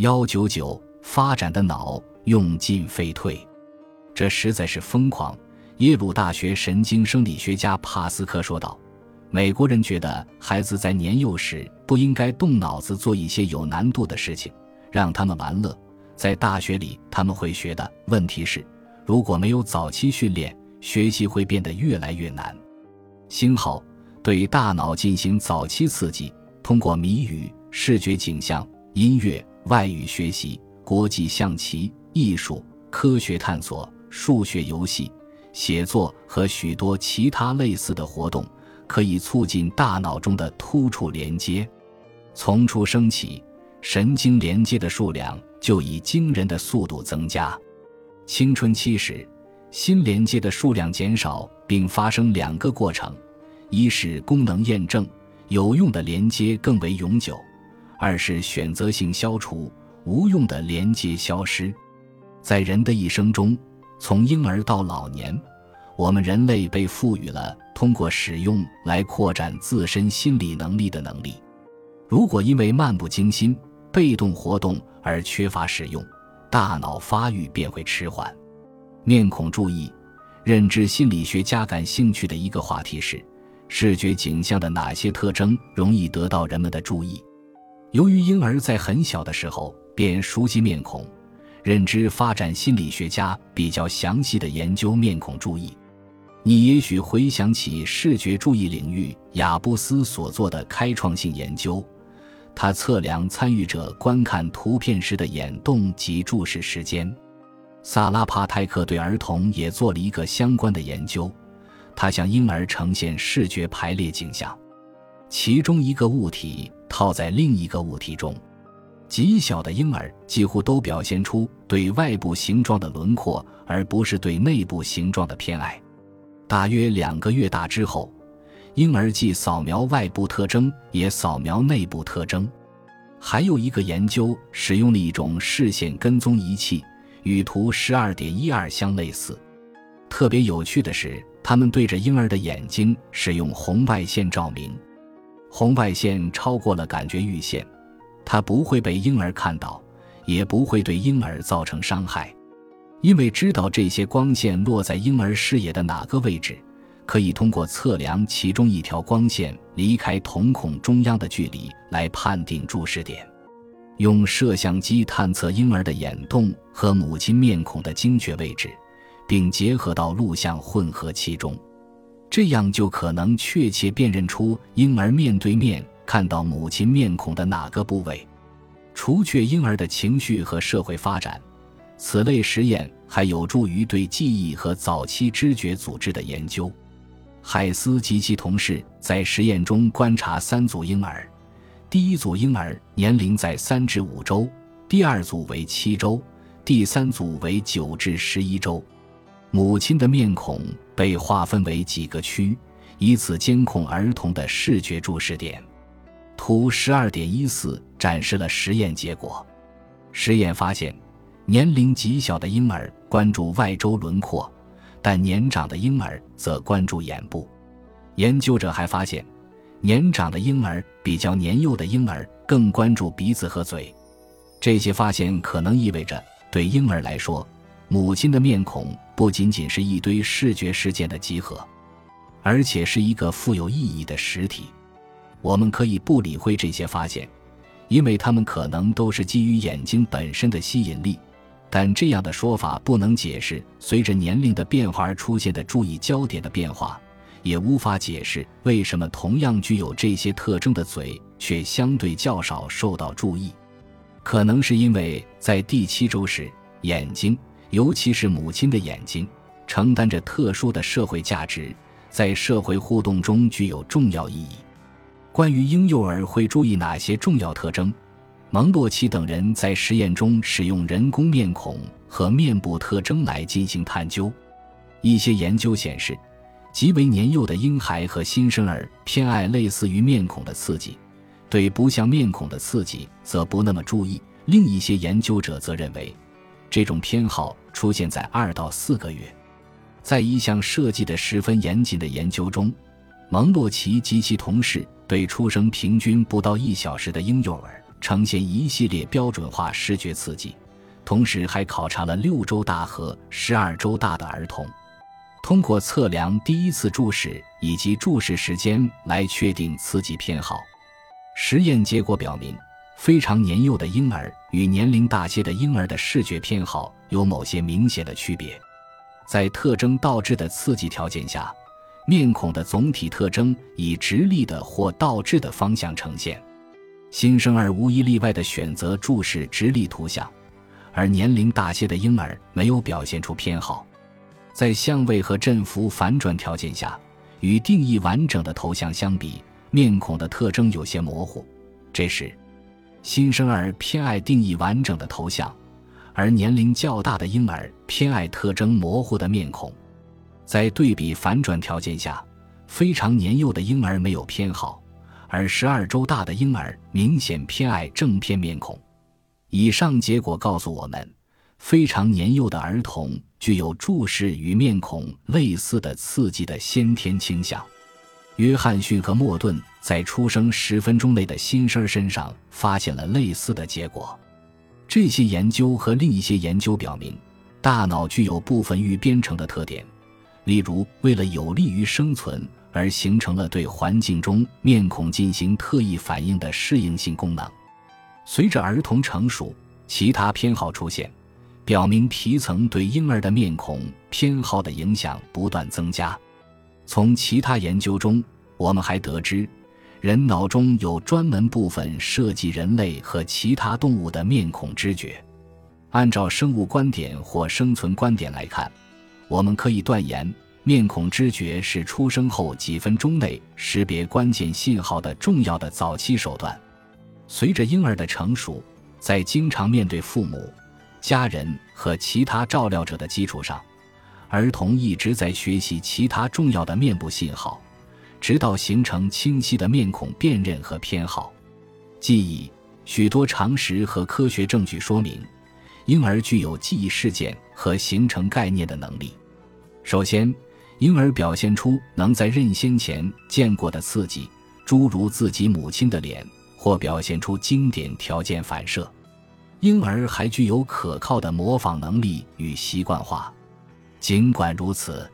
幺九九发展的脑用进废退，这实在是疯狂。耶鲁大学神经生理学家帕斯科说道：“美国人觉得孩子在年幼时不应该动脑子做一些有难度的事情，让他们玩乐。在大学里他们会学的。问题是，如果没有早期训练，学习会变得越来越难。”星号对大脑进行早期刺激，通过谜语、视觉景象、音乐、外语学习、国际象棋、艺术、科学探索、数学游戏。写作和许多其他类似的活动，可以促进大脑中的突触连接。从出生起，神经连接的数量就以惊人的速度增加。青春期时，新连接的数量减少，并发生两个过程：一是功能验证，有用的连接更为永久；二是选择性消除，无用的连接消失。在人的一生中，从婴儿到老年，我们人类被赋予了通过使用来扩展自身心理能力的能力。如果因为漫不经心、被动活动而缺乏使用，大脑发育便会迟缓。面孔注意，认知心理学家感兴趣的一个话题是：视觉景象的哪些特征容易得到人们的注意？由于婴儿在很小的时候便熟悉面孔。认知发展心理学家比较详细的研究面孔注意，你也许回想起视觉注意领域雅布斯所做的开创性研究，他测量参与者观看图片时的眼动及注视时间。萨拉帕泰克对儿童也做了一个相关的研究，他向婴儿呈现视觉排列景象，其中一个物体套在另一个物体中。极小的婴儿几乎都表现出对外部形状的轮廓，而不是对内部形状的偏爱。大约两个月大之后，婴儿既扫描外部特征，也扫描内部特征。还有一个研究使用了一种视线跟踪仪器，与图十二点一二相类似。特别有趣的是，他们对着婴儿的眼睛使用红外线照明，红外线超过了感觉阈线。它不会被婴儿看到，也不会对婴儿造成伤害，因为知道这些光线落在婴儿视野的哪个位置，可以通过测量其中一条光线离开瞳孔中央的距离来判定注视点。用摄像机探测婴儿的眼动和母亲面孔的精确位置，并结合到录像混合器中，这样就可能确切辨认出婴儿面对面。看到母亲面孔的哪个部位，除却婴儿的情绪和社会发展，此类实验还有助于对记忆和早期知觉组织的研究。海斯及其同事在实验中观察三组婴儿，第一组婴儿年龄在三至五周，第二组为七周，第三组为九至十一周。母亲的面孔被划分为几个区，以此监控儿童的视觉注视点。图十二点一四展示了实验结果。实验发现，年龄极小的婴儿关注外周轮廓，但年长的婴儿则关注眼部。研究者还发现，年长的婴儿比较年幼的婴儿更关注鼻子和嘴。这些发现可能意味着，对婴儿来说，母亲的面孔不仅仅是一堆视觉事件的集合，而且是一个富有意义的实体。我们可以不理会这些发现，因为它们可能都是基于眼睛本身的吸引力。但这样的说法不能解释随着年龄的变化而出现的注意焦点的变化，也无法解释为什么同样具有这些特征的嘴却相对较少受到注意。可能是因为在第七周时，眼睛，尤其是母亲的眼睛，承担着特殊的社会价值，在社会互动中具有重要意义。关于婴幼儿会注意哪些重要特征，蒙洛奇等人在实验中使用人工面孔和面部特征来进行探究。一些研究显示，极为年幼的婴孩和新生儿偏爱类似于面孔的刺激，对不像面孔的刺激则不那么注意。另一些研究者则认为，这种偏好出现在二到四个月。在一项设计的十分严谨的研究中，蒙洛奇及其同事。对出生平均不到一小时的婴幼儿，呈现一系列标准化视觉刺激，同时还考察了六周大和十二周大的儿童。通过测量第一次注视以及注视时间来确定刺激偏好。实验结果表明，非常年幼的婴儿与年龄大些的婴儿的视觉偏好有某些明显的区别。在特征倒置的刺激条件下，面孔的总体特征以直立的或倒置的方向呈现。新生儿无一例外的选择注视直立图像，而年龄大些的婴儿没有表现出偏好。在相位和振幅反转条件下，与定义完整的头像相比，面孔的特征有些模糊。这时，新生儿偏爱定义完整的头像，而年龄较大的婴儿偏爱特征模糊的面孔。在对比反转条件下，非常年幼的婴儿没有偏好，而十二周大的婴儿明显偏爱正片面孔。以上结果告诉我们，非常年幼的儿童。具有注视与面孔类似的刺激的先天倾向。约翰逊和莫顿在出生十分钟内的新生儿身上发现了类似的结果。这些研究和另一些研究表明，大脑具有部分预编程的特点，例如为了有利于生存而形成了对环境中面孔进行特异反应的适应性功能。随着儿童成熟，其他偏好出现。表明皮层对婴儿的面孔偏好的影响不断增加。从其他研究中，我们还得知，人脑中有专门部分涉及人类和其他动物的面孔知觉。按照生物观点或生存观点来看，我们可以断言，面孔知觉是出生后几分钟内识别关键信号的重要的早期手段。随着婴儿的成熟，在经常面对父母。家人和其他照料者的基础上，儿童一直在学习其他重要的面部信号，直到形成清晰的面孔辨认和偏好。记忆，许多常识和科学证据说明，婴儿具有记忆事件和形成概念的能力。首先，婴儿表现出能在认先前见过的刺激，诸如自己母亲的脸，或表现出经典条件反射。婴儿还具有可靠的模仿能力与习惯化。尽管如此，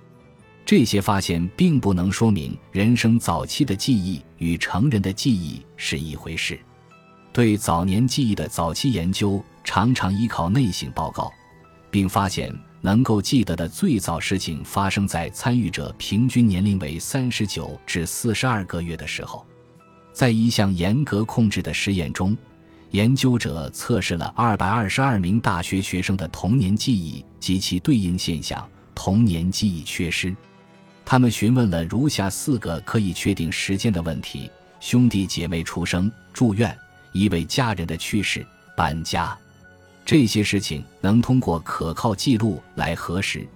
这些发现并不能说明人生早期的记忆与成人的记忆是一回事。对早年记忆的早期研究常常依靠内省报告，并发现能够记得的最早事情发生在参与者平均年龄为三十九至四十二个月的时候。在一项严格控制的实验中。研究者测试了二百二十二名大学学生的童年记忆及其对应现象——童年记忆缺失。他们询问了如下四个可以确定时间的问题：兄弟姐妹出生、住院、一位家人的去世、搬家。这些事情能通过可靠记录来核实，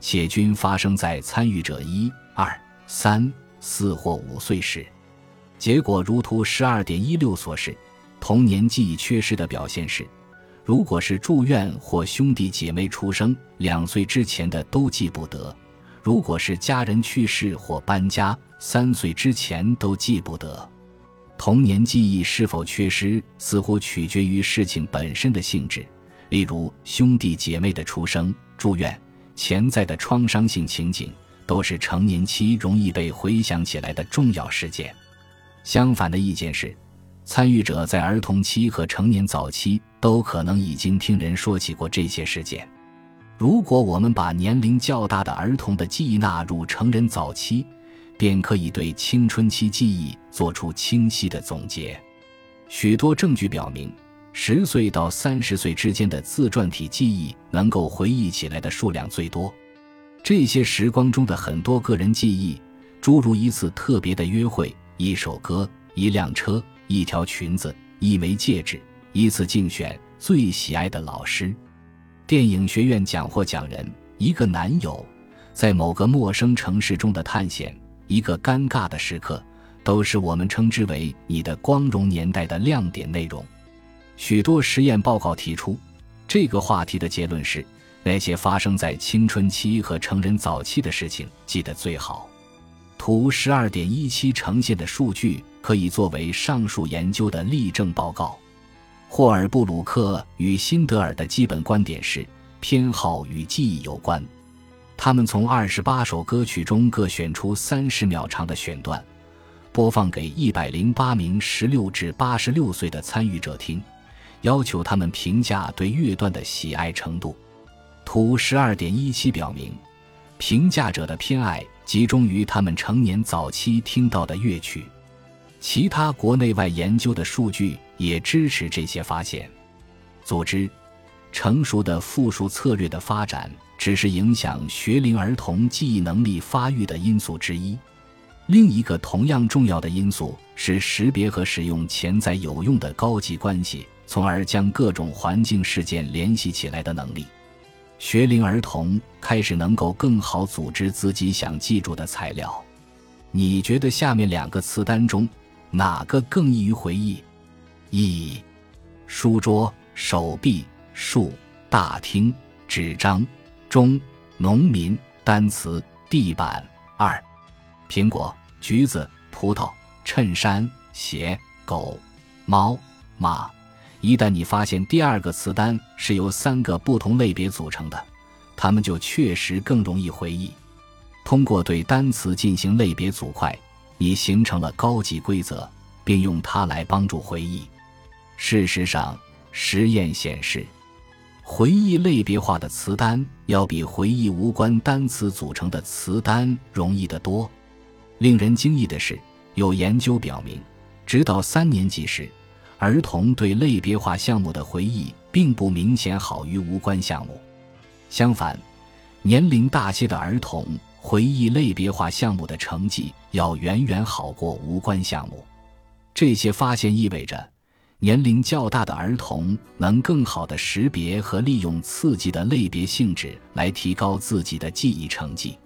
且均发生在参与者一、二、三、四或五岁时。结果如图十二点一六所示。童年记忆缺失的表现是：如果是住院或兄弟姐妹出生两岁之前的都记不得；如果是家人去世或搬家三岁之前都记不得。童年记忆是否缺失，似乎取决于事情本身的性质，例如兄弟姐妹的出生、住院、潜在的创伤性情景，都是成年期容易被回想起来的重要事件。相反的意见是。参与者在儿童期和成年早期都可能已经听人说起过这些事件。如果我们把年龄较大的儿童的记忆纳入成人早期，便可以对青春期记忆做出清晰的总结。许多证据表明，十岁到三十岁之间的自传体记忆能够回忆起来的数量最多。这些时光中的很多个人记忆，诸如一次特别的约会、一首歌、一辆车。一条裙子，一枚戒指，一次竞选最喜爱的老师，电影学院奖获奖人，一个男友，在某个陌生城市中的探险，一个尴尬的时刻，都是我们称之为你的光荣年代的亮点内容。许多实验报告提出，这个话题的结论是：那些发生在青春期和成人早期的事情记得最好。图十二点一七呈现的数据可以作为上述研究的例证报告。霍尔布鲁克与辛德尔的基本观点是，偏好与记忆有关。他们从二十八首歌曲中各选出三十秒长的选段，播放给一百零八名十六至八十六岁的参与者听，要求他们评价对乐段的喜爱程度。图十二点一七表明，评价者的偏爱集中于他们成年早期听到的乐曲。其他国内外研究的数据也支持这些发现。组织成熟的复述策略的发展只是影响学龄儿童记忆能力发育的因素之一。另一个同样重要的因素是识别和使用潜在有用的高级关系，从而将各种环境事件联系起来的能力。学龄儿童开始能够更好组织自己想记住的材料。你觉得下面两个词单中？哪个更易于回忆？一、书桌、手臂、树、大厅、纸张、中、农民、单词、地板。二、苹果、橘子、葡萄、衬衫、鞋、狗、猫、马。一旦你发现第二个词单是由三个不同类别组成的，它们就确实更容易回忆。通过对单词进行类别组块。你形成了高级规则，并用它来帮助回忆。事实上，实验显示，回忆类别化的词单要比回忆无关单词组成的词单容易得多。令人惊异的是，有研究表明，直到三年级时，儿童对类别化项目的回忆并不明显好于无关项目。相反，年龄大些的儿童。回忆类别化项目的成绩要远远好过无关项目。这些发现意味着，年龄较大的儿童能更好地识别和利用刺激的类别性质来提高自己的记忆成绩。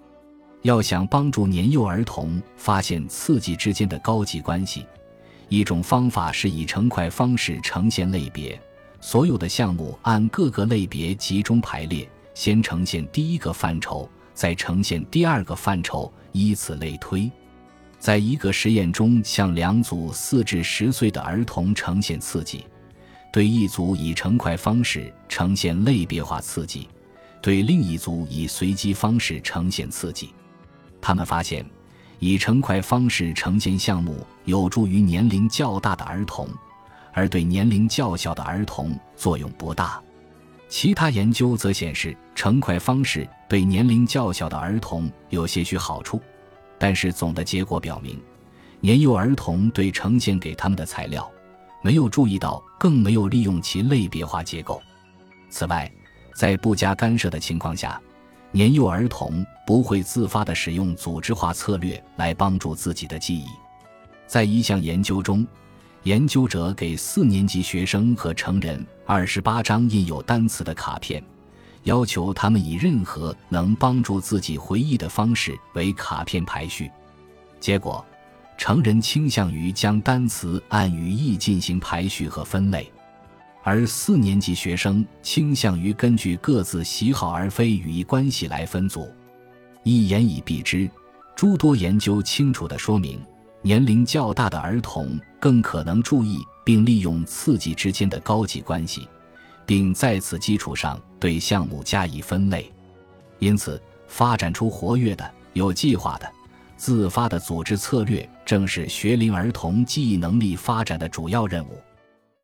要想帮助年幼儿童发现刺激之间的高级关系，一种方法是以成块方式呈现类别，所有的项目按各个类别集中排列，先呈现第一个范畴。再呈现第二个范畴，以此类推。在一个实验中，向两组四至十岁的儿童呈现刺激，对一组以成块方式呈现类别化刺激，对另一组以随机方式呈现刺激。他们发现，以成块方式呈现项目有助于年龄较大的儿童，而对年龄较小的儿童作用不大。其他研究则显示，成块方式对年龄较小的儿童有些许好处，但是总的结果表明，年幼儿童对呈现给他们的材料没有注意到，更没有利用其类别化结构。此外，在不加干涉的情况下，年幼儿童不会自发地使用组织化策略来帮助自己的记忆。在一项研究中。研究者给四年级学生和成人二十八张印有单词的卡片，要求他们以任何能帮助自己回忆的方式为卡片排序。结果，成人倾向于将单词按语义进行排序和分类，而四年级学生倾向于根据各自喜好而非语义关系来分组。一言以蔽之，诸多研究清楚地说明。年龄较大的儿童更可能注意并利用刺激之间的高级关系，并在此基础上对项目加以分类。因此，发展出活跃的、有计划的、自发的组织策略，正是学龄儿童记忆能力发展的主要任务。